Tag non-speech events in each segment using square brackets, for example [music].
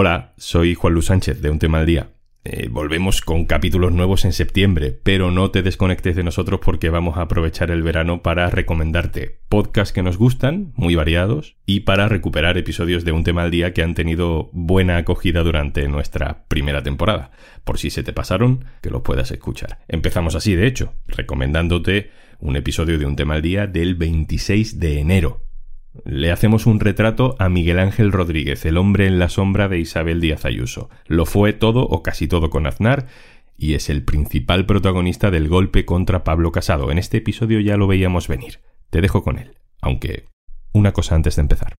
Hola, soy Juan Luis Sánchez de Un Tema al Día. Eh, volvemos con capítulos nuevos en septiembre, pero no te desconectes de nosotros porque vamos a aprovechar el verano para recomendarte podcasts que nos gustan, muy variados, y para recuperar episodios de Un Tema al Día que han tenido buena acogida durante nuestra primera temporada. Por si se te pasaron, que los puedas escuchar. Empezamos así, de hecho, recomendándote un episodio de Un Tema al Día del 26 de enero, le hacemos un retrato a Miguel Ángel Rodríguez, el hombre en la sombra de Isabel Díaz Ayuso. Lo fue todo o casi todo con Aznar y es el principal protagonista del golpe contra Pablo Casado. En este episodio ya lo veíamos venir. Te dejo con él. Aunque, una cosa antes de empezar.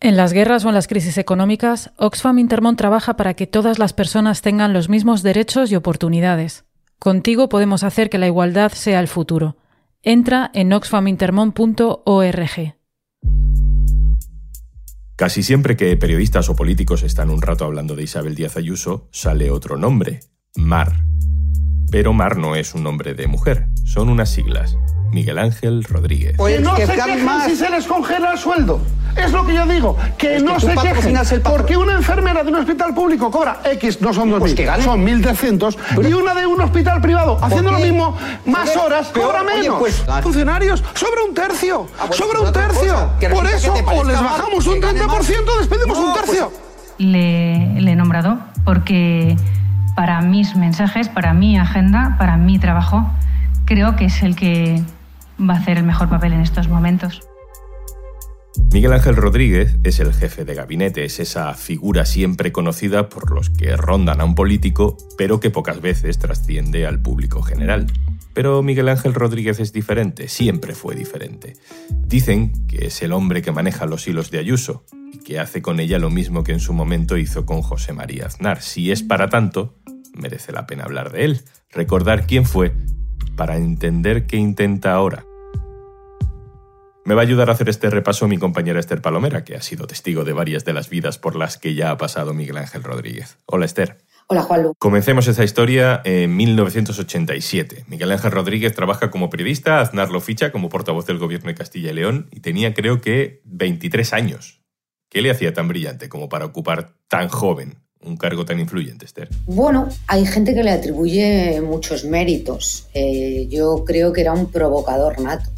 En las guerras o en las crisis económicas, Oxfam Intermont trabaja para que todas las personas tengan los mismos derechos y oportunidades. Contigo podemos hacer que la igualdad sea el futuro. Entra en oxfamintermont.org. Casi siempre que periodistas o políticos están un rato hablando de Isabel Díaz Ayuso, sale otro nombre, Mar. Pero Mar no es un nombre de mujer, son unas siglas. Miguel Ángel Rodríguez. Pues no se quejen si se les congela el sueldo. Es lo que yo digo, que no se quejen. Porque una enfermera de un hospital público cobra X, no son 2.000, pues son 1.300, y una de un hospital privado, haciendo lo mismo, más horas, cobra menos. Pues, Funcionarios, sobra un tercio, ah, pues sobra un tercio. Por eso, o les bajamos un 30%, despedimos un tercio. Le, le he nombrado porque para mis mensajes, para mi agenda, para mi trabajo, creo que es el que va a hacer el mejor papel en estos momentos. Miguel Ángel Rodríguez es el jefe de gabinete, es esa figura siempre conocida por los que rondan a un político, pero que pocas veces trasciende al público general. Pero Miguel Ángel Rodríguez es diferente, siempre fue diferente. Dicen que es el hombre que maneja los hilos de Ayuso y que hace con ella lo mismo que en su momento hizo con José María Aznar. Si es para tanto, merece la pena hablar de él, recordar quién fue, para entender qué intenta ahora me va a ayudar a hacer este repaso mi compañera Esther Palomera, que ha sido testigo de varias de las vidas por las que ya ha pasado Miguel Ángel Rodríguez. Hola Esther. Hola Juanlu. Comencemos esa historia en 1987. Miguel Ángel Rodríguez trabaja como periodista, Aznar lo ficha como portavoz del gobierno de Castilla y León y tenía creo que 23 años. ¿Qué le hacía tan brillante como para ocupar tan joven un cargo tan influyente, Esther? Bueno, hay gente que le atribuye muchos méritos. Eh, yo creo que era un provocador nato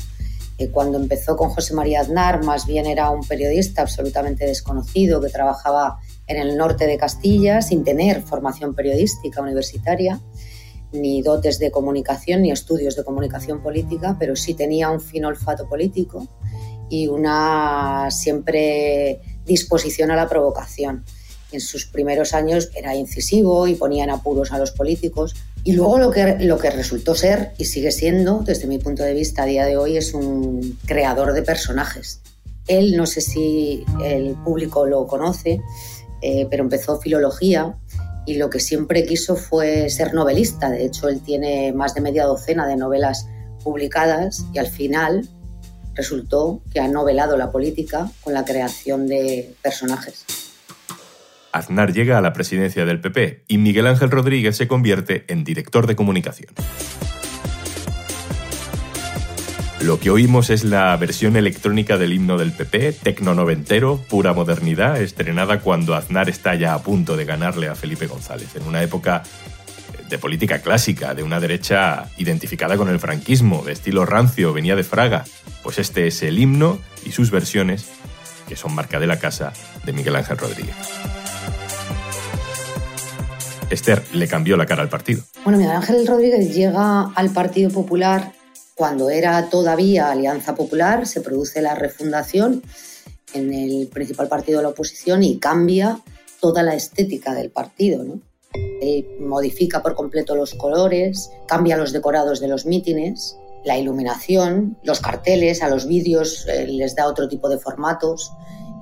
cuando empezó con José María Aznar, más bien era un periodista absolutamente desconocido que trabajaba en el norte de Castilla sin tener formación periodística universitaria, ni dotes de comunicación, ni estudios de comunicación política, pero sí tenía un fino olfato político y una siempre disposición a la provocación. En sus primeros años era incisivo y ponía en apuros a los políticos, y luego lo que, lo que resultó ser y sigue siendo, desde mi punto de vista a día de hoy, es un creador de personajes. Él, no sé si el público lo conoce, eh, pero empezó filología y lo que siempre quiso fue ser novelista. De hecho, él tiene más de media docena de novelas publicadas y al final resultó que ha novelado la política con la creación de personajes. Aznar llega a la presidencia del PP y Miguel Ángel Rodríguez se convierte en director de comunicación. Lo que oímos es la versión electrónica del himno del PP, tecno-noventero, pura modernidad, estrenada cuando Aznar está ya a punto de ganarle a Felipe González, en una época de política clásica, de una derecha identificada con el franquismo, de estilo rancio, venía de Fraga. Pues este es el himno y sus versiones, que son marca de la casa de Miguel Ángel Rodríguez. Esther le cambió la cara al partido. Bueno, Miguel Ángel Rodríguez llega al Partido Popular cuando era todavía Alianza Popular, se produce la refundación en el principal partido de la oposición y cambia toda la estética del partido. ¿no? modifica por completo los colores, cambia los decorados de los mítines, la iluminación, los carteles, a los vídeos eh, les da otro tipo de formatos,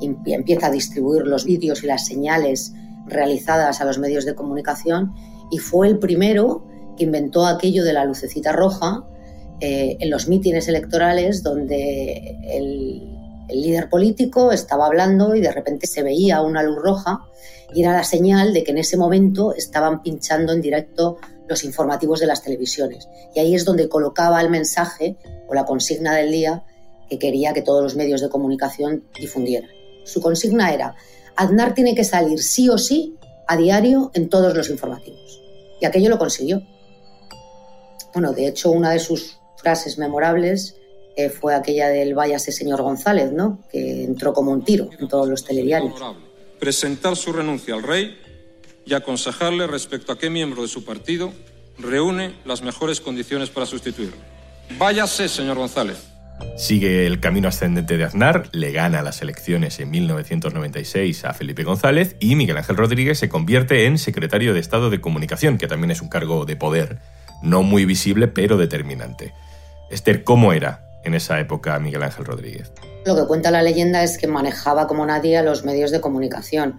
empieza a distribuir los vídeos y las señales realizadas a los medios de comunicación y fue el primero que inventó aquello de la lucecita roja eh, en los mítines electorales donde el, el líder político estaba hablando y de repente se veía una luz roja y era la señal de que en ese momento estaban pinchando en directo los informativos de las televisiones. Y ahí es donde colocaba el mensaje o la consigna del día que quería que todos los medios de comunicación difundieran. Su consigna era Aznar tiene que salir sí o sí a diario en todos los informativos. Y aquello lo consiguió. Bueno, de hecho, una de sus frases memorables eh, fue aquella del váyase señor González, ¿no? Que entró como un tiro en todos los telediarios. Presentar su renuncia al rey y aconsejarle respecto a qué miembro de su partido reúne las mejores condiciones para sustituirlo. Váyase, señor González. Sigue el camino ascendente de Aznar, le gana las elecciones en 1996 a Felipe González y Miguel Ángel Rodríguez se convierte en secretario de Estado de Comunicación, que también es un cargo de poder, no muy visible pero determinante. Esther, ¿cómo era en esa época Miguel Ángel Rodríguez? Lo que cuenta la leyenda es que manejaba como nadie a los medios de comunicación.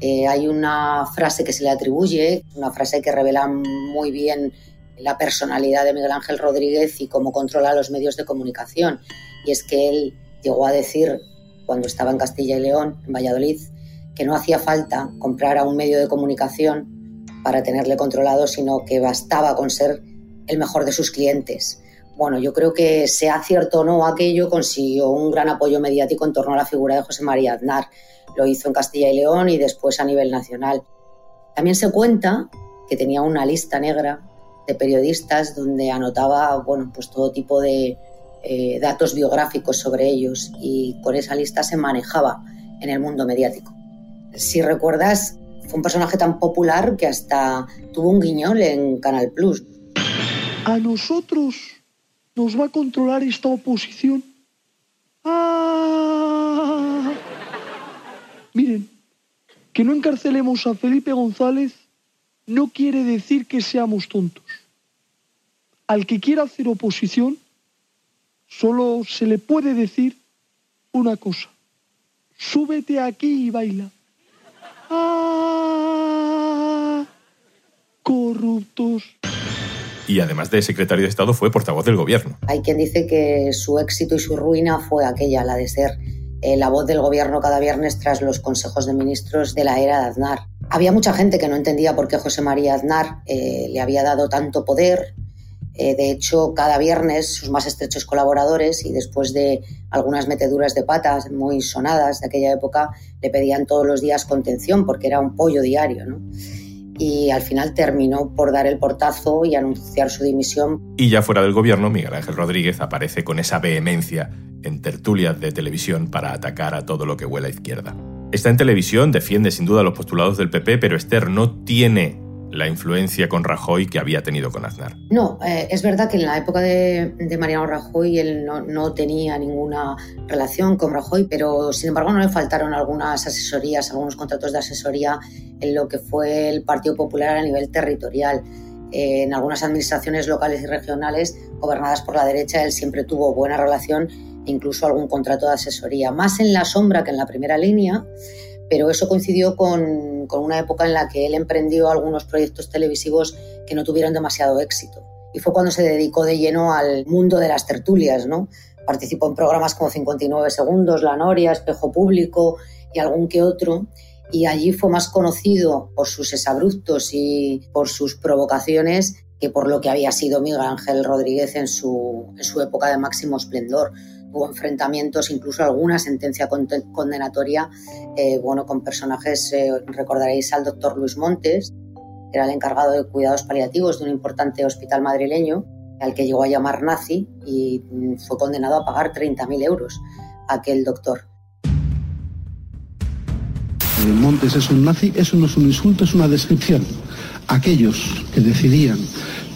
Eh, hay una frase que se le atribuye, una frase que revela muy bien la personalidad de Miguel Ángel Rodríguez y cómo controla los medios de comunicación. Y es que él llegó a decir, cuando estaba en Castilla y León, en Valladolid, que no hacía falta comprar a un medio de comunicación para tenerle controlado, sino que bastaba con ser el mejor de sus clientes. Bueno, yo creo que sea cierto o no aquello, consiguió un gran apoyo mediático en torno a la figura de José María Aznar. Lo hizo en Castilla y León y después a nivel nacional. También se cuenta que tenía una lista negra de periodistas donde anotaba bueno, pues todo tipo de eh, datos biográficos sobre ellos y con esa lista se manejaba en el mundo mediático. Si recuerdas, fue un personaje tan popular que hasta tuvo un guiñol en Canal Plus. A nosotros nos va a controlar esta oposición. ¡Ah! Miren, que no encarcelemos a Felipe González no quiere decir que seamos tontos. Al que quiera hacer oposición, solo se le puede decir una cosa. Súbete aquí y baila. ¡Ah! Corruptos. Y además de secretario de Estado fue portavoz del gobierno. Hay quien dice que su éxito y su ruina fue aquella, la de ser eh, la voz del gobierno cada viernes tras los consejos de ministros de la era de Aznar. Había mucha gente que no entendía por qué José María Aznar eh, le había dado tanto poder. Eh, de hecho, cada viernes sus más estrechos colaboradores y después de algunas meteduras de patas muy sonadas de aquella época, le pedían todos los días contención porque era un pollo diario. ¿no? y al final terminó por dar el portazo y anunciar su dimisión. Y ya fuera del gobierno, Miguel Ángel Rodríguez aparece con esa vehemencia en tertulias de televisión para atacar a todo lo que huela a izquierda. Está en televisión, defiende sin duda los postulados del PP, pero Esther no tiene la influencia con Rajoy que había tenido con Aznar. No, eh, es verdad que en la época de, Mariano Rajoy él no, tenía ninguna relación con Rajoy, pero sin embargo no le faltaron algunas asesorías, algunos contratos de asesoría en lo que fue el Partido Popular a nivel territorial. Eh, en algunas administraciones locales y regionales gobernadas por la derecha él siempre tuvo buena relación incluso algún contrato de asesoría, más en la sombra que en la primera línea pero eso coincidió con, con, una época en la que él emprendió algunos proyectos televisivos que no tuvieron demasiado éxito. Y fue cuando se dedicó de lleno al mundo de las tertulias, ¿no? Participó en programas como 59 Segundos, La Noria, Espejo Público y algún que otro. Y allí fue más conocido por sus exabruptos y por sus provocaciones que por lo que había sido Miguel Ángel Rodríguez en su, en su época de máximo esplendor hubo enfrentamientos, incluso alguna sentencia condenatoria, eh, bueno, con personajes, eh, recordaréis al doctor Luis Montes, que era el encargado de cuidados paliativos de un importante hospital madrileño, al que llegó a llamar nazi y mm, fue condenado a pagar 30.000 euros aquel doctor. Montes es un nazi, eso no es un insulto, es una descripción. Aquellos que decidían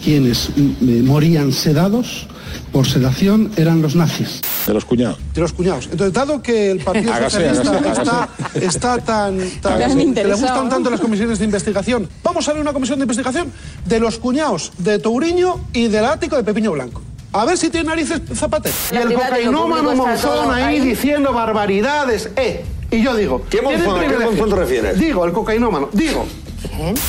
quienes mm, morían sedados por sedación eran los nazis. De los cuñados. De los cuñados. Entonces, dado que el Partido Socialista Está, tan... [laughs] que le gustan tanto las comisiones de investigación, vamos a ver una comisión de investigación de los cuñados de Touriño y del ático de Pepiño Blanco. A ver si tiene narices Zapatero. Y el cocainómano Monzón ahí diciendo barbaridades. Eh, y yo digo... ¿Qué monzón, ¿qué monzón te refieres? Digo, el cocainómano. Digo...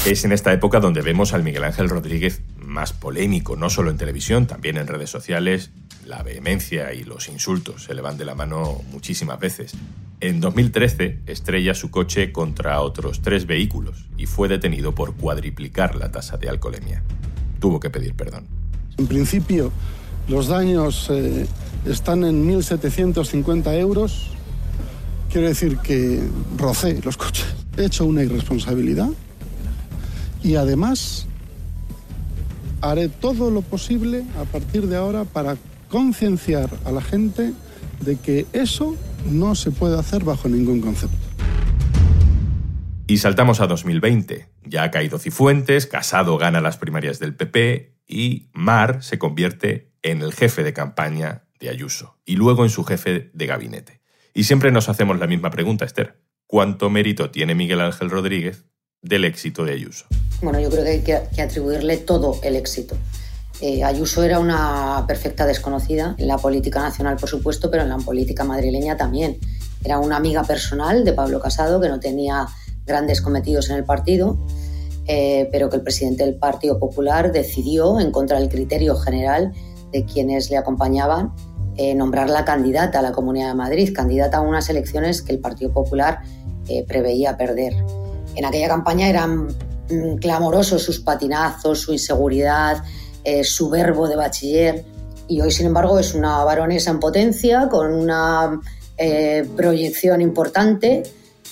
Es en esta época donde vemos al Miguel Ángel Rodríguez más polémico, no solo en televisión, también en redes sociales, la vehemencia y los insultos se le van de la mano muchísimas veces. En 2013 estrella su coche contra otros tres vehículos y fue detenido por cuadriplicar la tasa de alcoholemia. Tuvo que pedir perdón. En principio, los daños eh, están en 1.750 euros. Quiero decir que rocé los coches. He hecho una irresponsabilidad Y además haré todo lo posible a partir de ahora para concienciar a la gente de que eso no se puede hacer bajo ningún concepto. Y saltamos a 2020. Ya ha caído Cifuentes, Casado gana las primarias del PP y Mar se convierte en el jefe de campaña de Ayuso y luego en su jefe de gabinete. Y siempre nos hacemos la misma pregunta, Esther. ¿Cuánto mérito tiene Miguel Ángel Rodríguez del éxito de Ayuso? Bueno, yo creo que hay que, atribuirle todo el éxito. Eh, Ayuso era una perfecta desconocida en la política nacional, por supuesto, pero en la política madrileña también. Era una amiga personal de Pablo Casado que no tenía grandes cometidos en el partido, eh, pero que el presidente del Partido Popular decidió, en contra del criterio general de quienes le acompañaban, eh, nombrarla candidata a la Comunidad de Madrid, candidata a unas elecciones que el Partido Popular preveía perder. En aquella campaña eran mm, clamorosos sus patinazos, su inseguridad, eh, su verbo de bachiller. Y hoy, sin embargo, es una baronesa en potencia, con una eh, proyección importante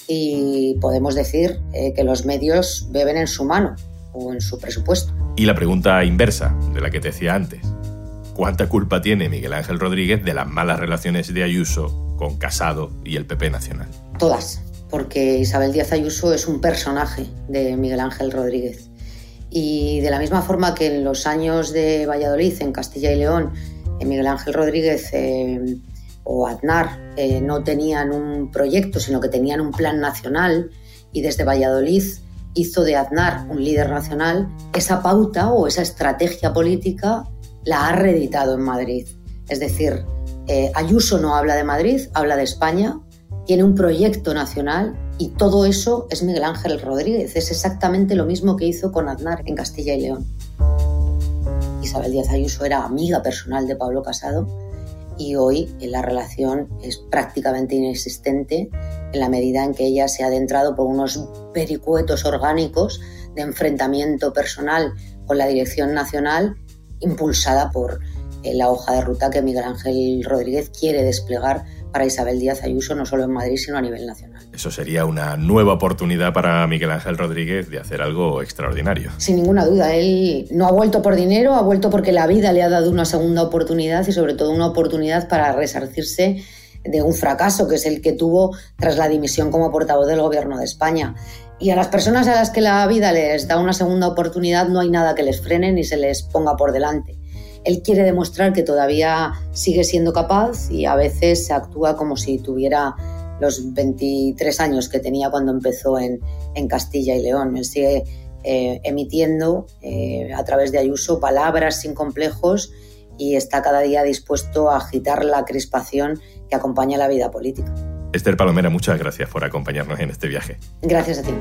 y podemos decir eh, que los medios beben en su mano o en su presupuesto. Y la pregunta inversa, de la que te decía antes. ¿Cuánta culpa tiene Miguel Ángel Rodríguez de las malas relaciones de Ayuso con Casado y el PP Nacional? Todas, porque Isabel Díaz Ayuso es un personaje de Miguel Ángel Rodríguez. Y de la misma forma que en los años de Valladolid, en Castilla y León, eh, Miguel Ángel Rodríguez eh, o Aznar eh, no tenían un proyecto, sino que tenían un plan nacional y desde Valladolid hizo de Aznar un líder nacional, esa pauta o esa estrategia política la ha reeditado en Madrid. Es decir, Ayuso no habla de Madrid, habla de España, tiene un proyecto nacional y todo eso es Miguel Ángel Rodríguez. Es exactamente lo mismo que hizo con Aznar en Castilla y León. Isabel Díaz Ayuso era amiga personal de Pablo Casado y hoy la relación es prácticamente inexistente en la medida en que ella se ha adentrado por unos vericuetos orgánicos de enfrentamiento personal con la dirección nacional impulsada por eh, la hoja de ruta que Miguel Ángel Rodríguez quiere desplegar para Isabel Díaz Ayuso, no solo en Madrid, sino a nivel nacional. Eso sería una nueva oportunidad para Miguel Ángel Rodríguez de hacer algo extraordinario. Sin ninguna duda, él no ha vuelto por dinero, ha vuelto porque la vida le ha dado una segunda oportunidad y sobre todo una oportunidad para resarcirse de un fracaso, que es el que tuvo tras la dimisión como portavoz del Gobierno de España. Y a las personas a las que la vida les da una segunda oportunidad no hay nada que les frene ni se les ponga por delante. Él quiere demostrar que todavía sigue siendo capaz y a veces actúa como si tuviera los 23 años que tenía cuando empezó en, Castilla y León. Él sigue eh, emitiendo eh, a través de Ayuso palabras sin complejos y está cada día dispuesto a agitar la crispación que acompaña la vida política. Esther Palomera, muchas gracias por acompañarnos en este viaje. Gracias a ti.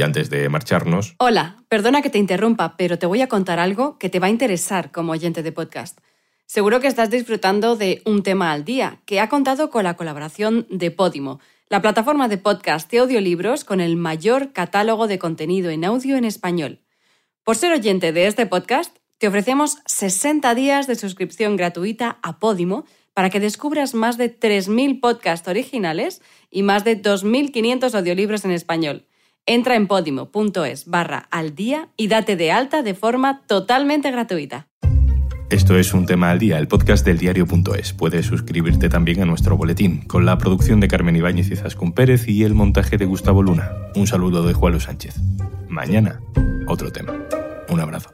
Y antes de marcharnos... Hola, perdona que te interrumpa, pero te voy a contar algo que te va a interesar como oyente de podcast. Seguro que estás disfrutando de Un tema al día, que ha contado con la colaboración de Podimo, la plataforma de podcast de audiolibros con el mayor catálogo de contenido en audio en español. Por ser oyente de este podcast, te ofrecemos 60 días de suscripción gratuita a Podimo para que descubras más de 3.000 podcasts originales y más de 2.500 audiolibros en español. Entra en podimo.es barra al día y date de alta de forma totalmente gratuita. Esto es Un Tema al Día, el podcast del diario.es. Puedes suscribirte también a nuestro boletín, con la producción de Carmen Ibáñez y Zascún Pérez y el montaje de Gustavo Luna. Un saludo de Juan Sánchez. Mañana, otro tema. Un abrazo.